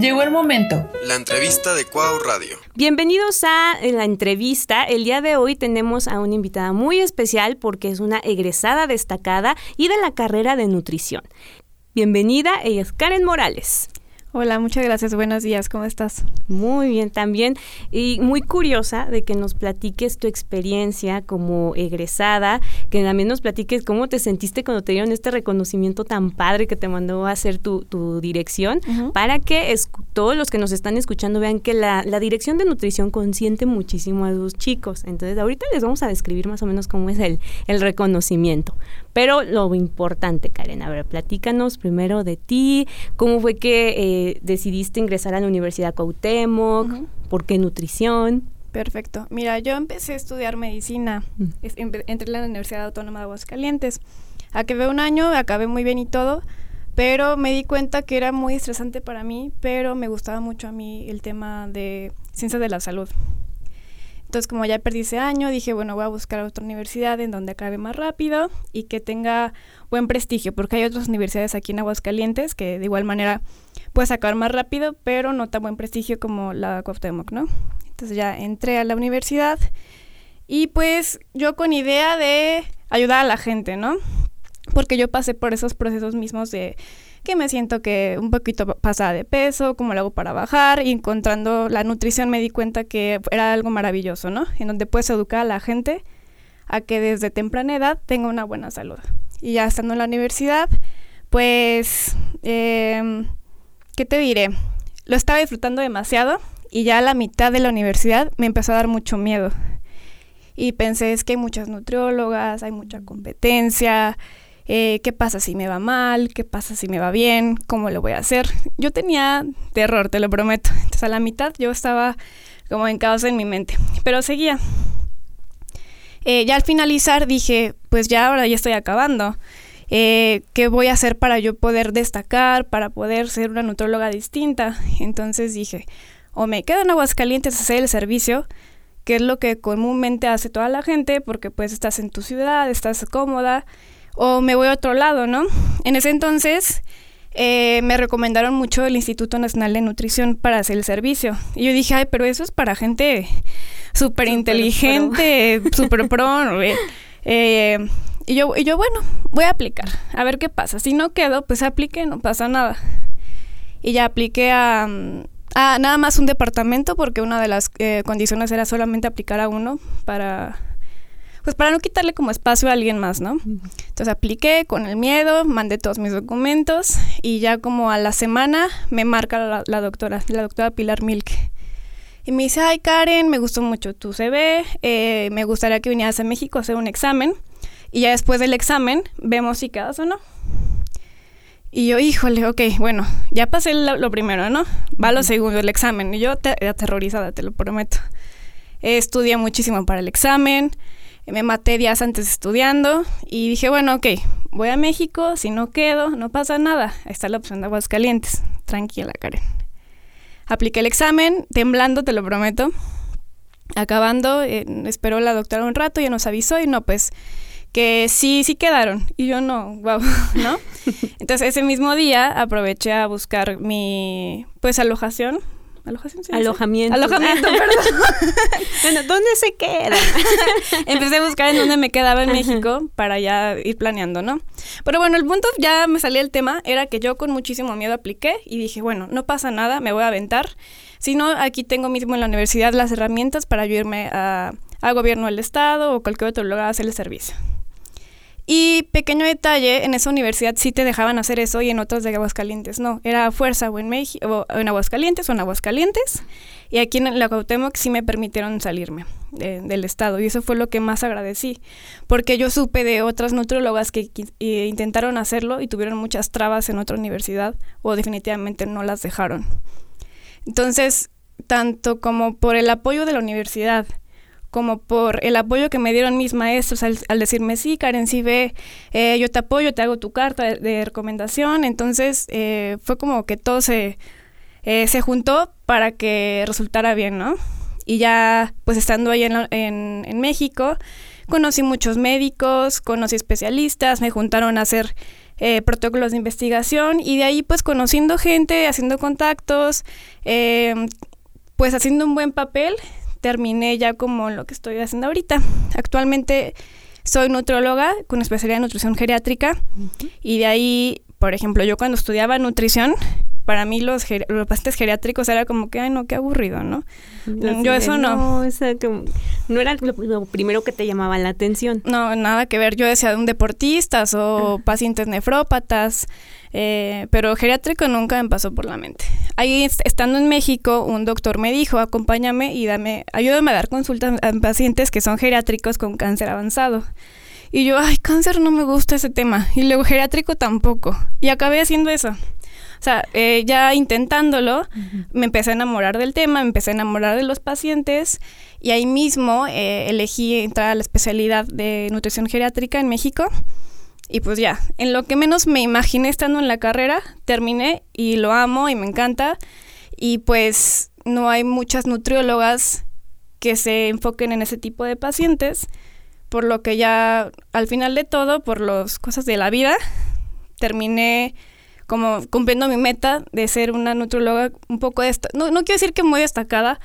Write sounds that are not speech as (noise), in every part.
Llegó el momento. La entrevista de Cuau Radio. Bienvenidos a la entrevista. El día de hoy tenemos a una invitada muy especial porque es una egresada destacada y de la carrera de nutrición. Bienvenida, ella es Karen Morales. Hola, muchas gracias. Buenos días, ¿cómo estás? Muy bien también y muy curiosa de que nos platiques tu experiencia como egresada, que también nos platiques cómo te sentiste cuando te dieron este reconocimiento tan padre que te mandó a hacer tu, dirección, para que todos los que nos están escuchando vean que la, dirección de nutrición consiente muchísimo a los chicos. Entonces ahorita les vamos a describir más o menos cómo es el, el reconocimiento. Pero lo importante, Karen, a ver, platícanos primero de ti, cómo fue que eh, decidiste ingresar a la Universidad Cuauhtémoc, por qué nutrición. Perfecto. Mira, yo empecé a estudiar medicina, mm. entré en la Universidad Autónoma de Aguascalientes. Acabé un año, acabé muy bien y todo, pero me di cuenta que era muy estresante para mí, pero me gustaba mucho a mí el tema de ciencias de la salud. Entonces, como ya perdí ese año, dije, bueno, voy a buscar otra universidad en donde acabe más rápido y que tenga buen prestigio, porque hay otras universidades aquí en Aguascalientes que de igual manera puedes acabar más rápido, pero no tan buen prestigio como la Cuauhtémoc, ¿no? Entonces ya entré a la universidad y pues yo con idea de ayudar a la gente, ¿no? Porque yo pasé por esos procesos mismos de que me siento que un poquito pasada de peso, cómo lo hago para bajar, y encontrando la nutrición me di cuenta que era algo maravilloso, ¿no? En donde puedes educar a la gente a que desde temprana edad tenga una buena salud. Y ya estando en la universidad, pues, eh, ¿qué te diré? Lo estaba disfrutando demasiado y ya a la mitad de la universidad me empezó a dar mucho miedo. Y pensé, es que hay muchas nutriólogas, hay mucha competencia, eh, qué pasa si me va mal, qué pasa si me va bien, cómo lo voy a hacer. Yo tenía terror, te lo prometo. (laughs) Entonces a la mitad yo estaba como en en mi mente, pero seguía. Eh, ya al finalizar dije, pues ya ahora ya estoy acabando. Eh, ¿Qué voy a hacer para yo poder destacar, para poder ser una nutróloga distinta? Entonces dije, o me quedo en Aguascalientes hacer el servicio, que es lo que comúnmente hace toda la gente, porque pues estás en tu ciudad, estás cómoda, o me voy a otro lado, ¿no? En ese entonces eh, me recomendaron mucho el Instituto Nacional de Nutrición para hacer el servicio. Y yo dije, ay, pero eso es para gente súper inteligente, súper pro. (laughs) eh, y, yo, y yo, bueno, voy a aplicar, a ver qué pasa. Si no quedo, pues aplique, no pasa nada. Y ya apliqué a, a nada más un departamento porque una de las eh, condiciones era solamente aplicar a uno para pues para no quitarle como espacio a alguien más, ¿no? Entonces apliqué con el miedo, mandé todos mis documentos y ya como a la semana me marca la, doctora, la doctora Pilar Milk. Y me dice, ay Karen, me gustó mucho tu CV, eh, me gustaría que vinieras a México a hacer un examen y ya después del examen vemos si quedas o no. Y yo, híjole, ok, bueno, ya pasé lo, primero, ¿no? Va lo segundo, el examen. Y yo aterrorizada, te lo prometo. estudié muchísimo para el examen, me maté días antes estudiando y dije, bueno, ok, voy a México, si no quedo, no pasa nada. Ahí está la opción de Aguascalientes. Tranquila, Karen. Apliqué el examen, temblando, te lo prometo. Acabando, eh, esperó la doctora un rato, ya nos avisó y no, pues que sí, sí quedaron. Y yo no, wow, (laughs) ¿no? Entonces ese mismo día aproveché a buscar mi, pues, alojación Alojamiento. Alojamiento, (laughs) perdón. (laughs) bueno, ¿dónde se queda? (laughs) Empecé a buscar en dónde me quedaba en México para ya ir planeando, ¿no? Pero bueno, el punto ya me salía el tema, era que yo con muchísimo miedo apliqué y dije, bueno, no pasa nada, me voy a aventar. Si no, aquí tengo mismo en la universidad las herramientas para ayudarme a, a gobierno del estado o cualquier otro lugar a hacer el servicio. Y pequeño detalle, en esa universidad sí te dejaban hacer eso y en otras de Aguascalientes no. Era fuerza o en, o en Aguascalientes o en Aguascalientes. Y aquí en la Cuauhtémoc sí me permitieron salirme del estado. Y eso fue lo que más agradecí. Porque yo supe de otras nutrólogas que intentaron hacerlo y tuvieron muchas trabas en otra universidad o definitivamente no las dejaron. Entonces, tanto como por el apoyo de la universidad, como por el apoyo que me dieron mis maestros al, decirme, sí, Karen, sí ve, eh, yo te apoyo, te hago tu carta de, recomendación. Entonces eh, fue como que todo se, eh, se juntó para que resultara bien, ¿no? Y ya, pues estando ahí en, en, México, conocí muchos médicos, conocí especialistas, me juntaron a hacer eh, protocolos de investigación y de ahí pues conociendo gente, haciendo contactos, pues haciendo un buen papel, terminé ya como lo que estoy haciendo ahorita. Actualmente soy nutróloga con especialidad en nutrición geriátrica y de ahí, por ejemplo, yo cuando estudiaba nutrición, para mí los, los pacientes geriátricos era como que, ay, no, qué aburrido, ¿no? yo eso no. No, no era lo, primero que te llamaba la atención. No, nada que ver. Yo decía de un deportistas o ah. pacientes nefrópatas, eh, pero geriátrico nunca me pasó por la mente. Ahí, estando en México, un doctor me dijo, acompáñame y dame, ayúdame a dar consultas a pacientes que son geriátricos con cáncer avanzado. Y yo, ay, cáncer no me gusta ese tema. Y luego geriátrico tampoco. Y acabé haciendo eso. O sea, eh, ya intentándolo, me empecé a enamorar del tema, me empecé a enamorar de los pacientes y ahí mismo eh, elegí entrar a la especialidad de nutrición geriátrica en México. Y pues ya, en lo que menos me imaginé estando en la carrera, terminé y lo amo y me encanta. Y pues no hay muchas nutriólogas que se enfoquen en ese tipo de pacientes, por lo que ya al final de todo, por las cosas de la vida, terminé como cumpliendo mi meta de ser una nutróloga un poco, no, no quiero decir que muy destacada,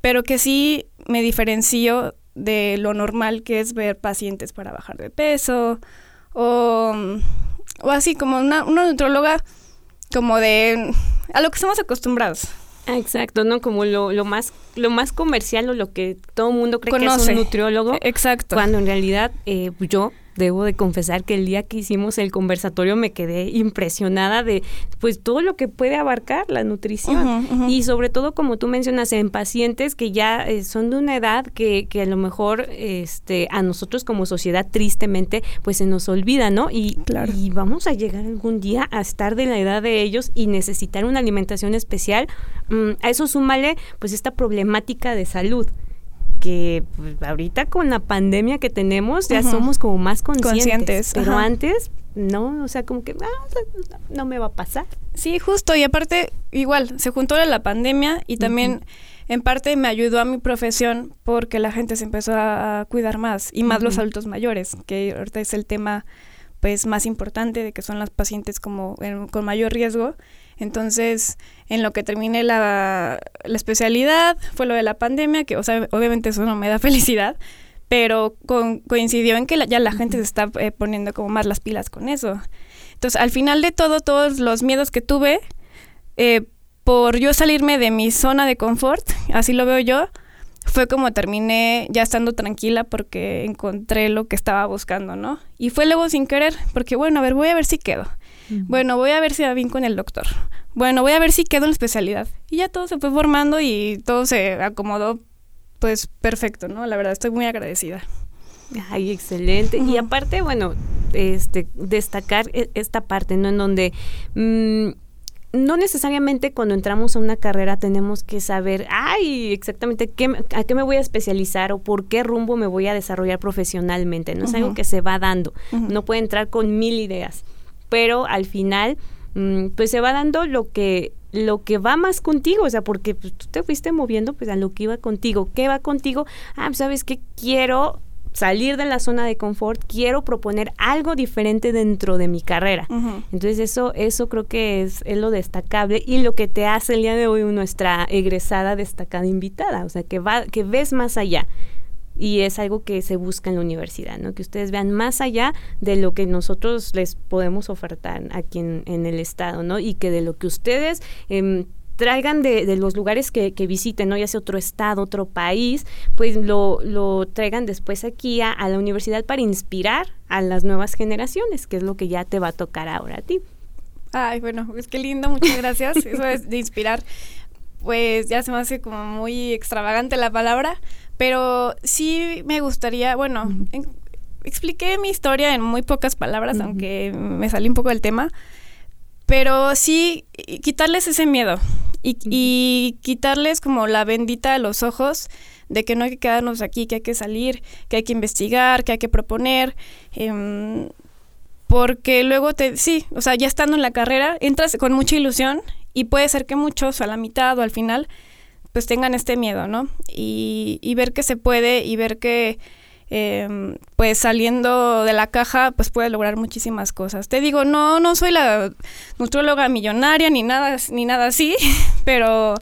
pero que sí me diferencio de lo normal que es ver pacientes para bajar de peso o, o así como una, una nutróloga como de a lo que estamos acostumbrados. Exacto, ¿no? Como lo, lo más lo más comercial o lo que todo el mundo cree que es un nutriólogo. Exacto. Cuando en realidad eh, yo debo de confesar que el día que hicimos el conversatorio me quedé impresionada de pues todo lo que puede abarcar la nutrición y sobre todo como tú mencionas en pacientes que ya eh, son de una edad que, que, a lo mejor este a nosotros como sociedad tristemente pues se nos olvida, ¿no? Y, y vamos a llegar algún día a estar de la edad de ellos y necesitar una alimentación especial. Mm, a eso súmale pues esta problemática de salud que pues, ahorita con la pandemia que tenemos ya somos como más conscientes, pero antes no, o sea, como que ah, no me va a pasar. Sí, justo, y aparte igual se juntó la pandemia y también en parte me ayudó a mi profesión porque la gente se empezó a, cuidar más y más los adultos mayores, que ahorita es el tema pues más importante de que son las pacientes como con mayor riesgo entonces, en lo que terminé la, la, especialidad fue lo de la pandemia, que o sea, obviamente eso no me da (laughs) felicidad, pero coincidió en que ya la gente se está eh, poniendo como más las pilas con eso. Entonces, al final de todo, todos los miedos que tuve, eh, por yo salirme de mi zona de confort, así lo veo yo, fue como terminé ya estando tranquila porque encontré lo que estaba buscando, ¿no? Y fue luego sin querer, porque bueno, a ver, voy a ver si quedo. Bueno, voy a ver si va bien con el doctor. Bueno, voy a ver si quedo en la especialidad. Y ya todo se fue formando y todo se acomodó pues perfecto, ¿no? La verdad, estoy muy agradecida. Ay, excelente. Y aparte, bueno, este, destacar e, esta parte, ¿no? En donde mm, no necesariamente cuando entramos a una carrera tenemos que saber, ay, exactamente qué, a qué me voy a especializar o por qué rumbo me voy a desarrollar profesionalmente. No es algo que se va dando. No puede entrar con mil ideas pero al final mm, pues se va dando lo que lo que va más contigo, o sea, porque pues, tú te fuiste moviendo pues a lo que iba contigo. ¿Qué va contigo? Ah, pues, sabes que quiero salir de la zona de confort, quiero proponer algo diferente dentro de mi carrera. Entonces eso, eso creo que es, es, lo destacable y lo que te hace el día de hoy nuestra egresada destacada invitada, o sea, que va, que ves más allá y es algo que se busca en la universidad, ¿no? Que ustedes vean más allá de lo que nosotros les podemos ofertar aquí en, el estado, ¿no? Y que de lo que ustedes em, traigan de, los lugares que, visiten, ¿no? ya sea otro estado, otro país, pues lo, lo traigan después aquí a, la universidad para inspirar a las nuevas generaciones, que es lo que ya te va a tocar ahora a ti. Ay, bueno, es que lindo, muchas gracias. (laughs) Eso es de inspirar. Pues ya se me hace como muy extravagante la palabra, pero sí me gustaría, bueno, expliqué mi historia en muy pocas palabras, aunque me salí un poco del tema, pero sí quitarles ese miedo y, quitarles como la bendita a los ojos de que no hay que quedarnos aquí, que hay que salir, que hay que investigar, que hay que proponer. Em, porque luego te, sí, o sea, ya estando en la carrera, entras con mucha ilusión y puede ser que muchos a la mitad o al final pues tengan este miedo, ¿no? Y, ver que se puede y ver que em, pues saliendo de la caja, pues puedes lograr muchísimas cosas. Te digo, no, no soy la nutróloga millonaria ni nada, ni nada así, (laughs) pero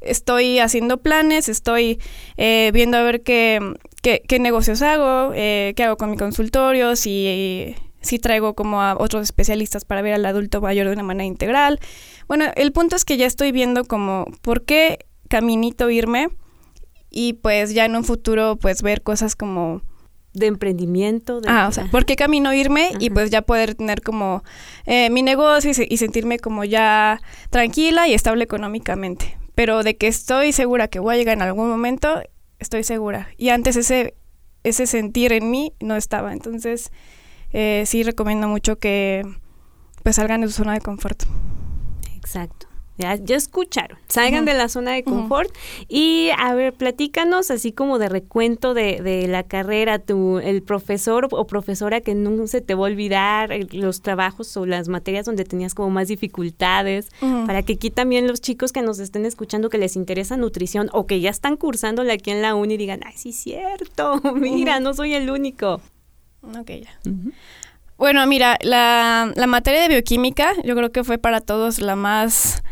estoy haciendo planes, estoy eh, viendo a ver qué, qué, negocios hago, eh, qué hago con mi consultorio, si, si traigo como a otros especialistas para ver al adulto mayor de una manera integral. Bueno, el punto es que ya estoy viendo como por qué caminito irme y pues ya en un futuro pues ver cosas como de emprendimiento. ah, o sea, ¿por qué camino irme y pues ya poder tener como eh, mi negocio y, y, sentirme como ya tranquila y estable económicamente? pero de que estoy segura que voy a llegar en algún momento, estoy segura. Y antes ese, ese sentir en mí no estaba. Entonces, eh, sí recomiendo mucho que pues salgan de su zona de confort. Exacto. Ya, escucharon. Salgan de la zona de confort. Y a ver, platícanos así como de recuento de, la carrera, tu, el profesor o profesora que nunca se te va a olvidar, los trabajos o las materias donde tenías como más dificultades, para que aquí también los chicos que nos estén escuchando que les interesa nutrición o que ya están cursándola aquí en la uni digan, ay, sí, cierto, (laughs) mira, no soy el único. Ok, ya. Bueno, mira, la, la materia de bioquímica yo creo que fue para todos la más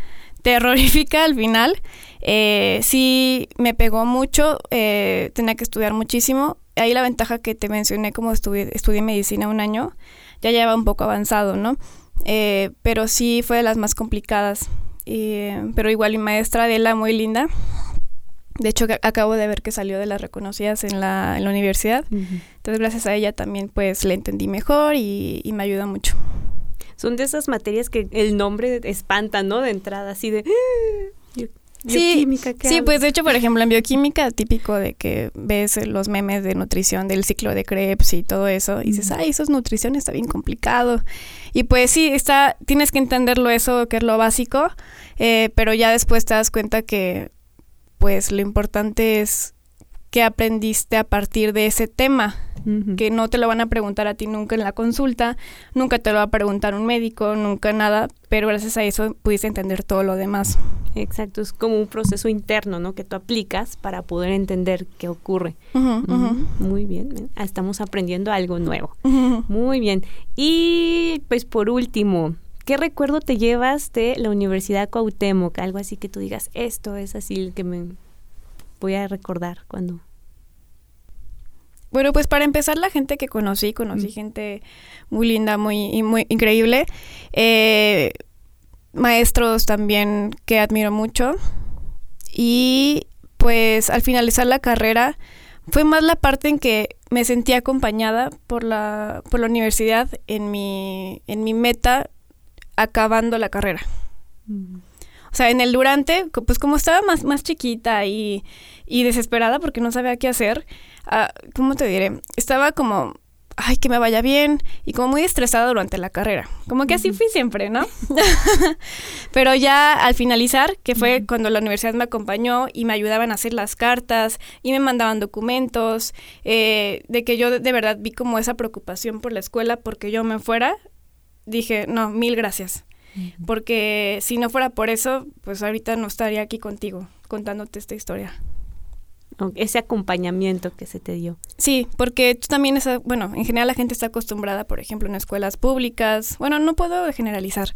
terrorífica al final. Eh, sí me pegó mucho, eh, tenía que estudiar muchísimo. Ahí la ventaja que te mencioné, como estudié, estudié medicina un año, ya lleva un poco avanzado, ¿no? Eh, pero sí fue de las más complicadas. pero igual mi maestra Adela, muy linda. De hecho, acabo de ver que salió de las reconocidas en la, en la universidad. Entonces, gracias a ella también, pues, le entendí mejor y, y me ayuda mucho son de esas materias que el nombre espanta, ¿no? De entrada, así de... (gasps) Bioquímica, sí, sí pues de hecho, por ejemplo, en bioquímica, típico de que ves los memes de nutrición del ciclo de Krebs y todo eso, y dices, ay, eso es nutrición, está bien complicado. Y pues sí, está, tienes que entenderlo eso, que es lo básico, eh, pero ya después te das cuenta que, pues, lo importante es qué aprendiste a partir de ese tema que no te lo van a preguntar a ti nunca en la consulta, nunca te lo va a preguntar un médico, nunca nada, pero gracias a eso pudiste entender todo lo demás. Exacto, es como un proceso interno, ¿no? Que tú aplicas para poder entender qué ocurre. Muy bien, ah, estamos aprendiendo algo nuevo. Muy bien. Y pues por último, ¿qué recuerdo te llevas de la Universidad Cuauhtémoc? Algo así que tú digas, esto es así el que me voy a recordar cuando bueno, pues para empezar, la gente que conocí, conocí gente muy linda, muy, muy increíble. Eh, maestros también que admiro mucho. Y pues al finalizar la carrera, fue más la parte en que me sentí acompañada por la, por la universidad en mi, en mi meta acabando la carrera. O sea, en el durante, pues como estaba más, más chiquita y, y desesperada porque no sabía qué hacer, uh, ¿cómo te diré? Estaba como, ay, que me vaya bien y como muy estresada durante la carrera. Como que así fui siempre, ¿no? (laughs) Pero ya al finalizar, que fue cuando la universidad me acompañó y me ayudaban a hacer las cartas y me mandaban documentos, eh, de que yo de verdad vi como esa preocupación por la escuela porque yo me fuera, dije, no, mil gracias. Porque si no fuera por eso, pues ahorita no estaría aquí contigo contándote esta historia. Ese acompañamiento que se te dio. Sí, porque tú también, esa, bueno, en general la gente está acostumbrada, por ejemplo, en escuelas públicas, bueno, no puedo generalizar,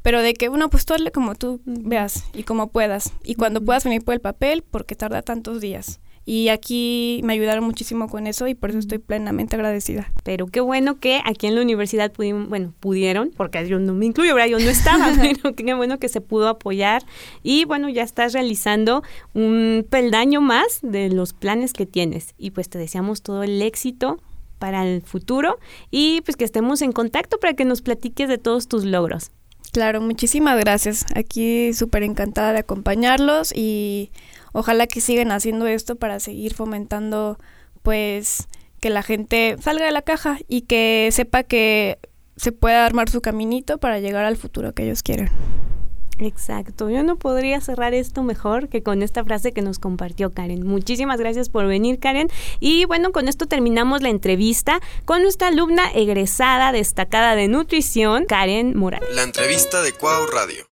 pero de que, bueno, pues tú hazle como tú veas y como puedas. Y cuando puedas venir por el papel, porque tarda tantos días. Y aquí me ayudaron muchísimo con eso y por eso estoy plenamente agradecida. Pero qué bueno que aquí en la universidad pudimos, bueno, pudieron, porque yo no me incluyo, ¿verdad? Yo no estaba, (laughs) pero qué bueno que se pudo apoyar. Y bueno, ya estás realizando un peldaño más de los planes que tienes. Y pues te deseamos todo el éxito para el futuro y pues que estemos en contacto para que nos platiques de todos tus logros. Claro, muchísimas gracias. Aquí súper encantada de acompañarlos y ojalá que sigan haciendo esto para seguir fomentando pues que la gente salga de la caja y que sepa que se pueda armar su caminito para llegar al futuro que ellos quieren. Exacto, yo no podría cerrar esto mejor que con esta frase que nos compartió Karen. Muchísimas gracias por venir Karen. Y bueno, con esto terminamos la entrevista con nuestra alumna egresada destacada de nutrición, Karen Morales. La entrevista de Cuau Radio.